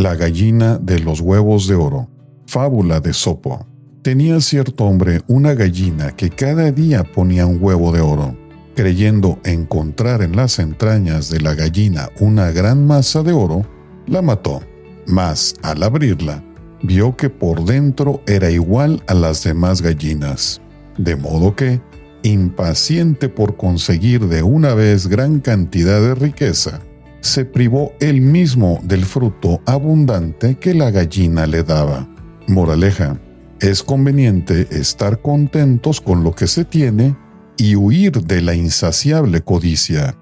La gallina de los huevos de oro. Fábula de Sopo. Tenía cierto hombre una gallina que cada día ponía un huevo de oro. Creyendo encontrar en las entrañas de la gallina una gran masa de oro, la mató. Mas al abrirla, vio que por dentro era igual a las demás gallinas. De modo que, impaciente por conseguir de una vez gran cantidad de riqueza, se privó él mismo del fruto abundante que la gallina le daba. Moraleja, es conveniente estar contentos con lo que se tiene y huir de la insaciable codicia.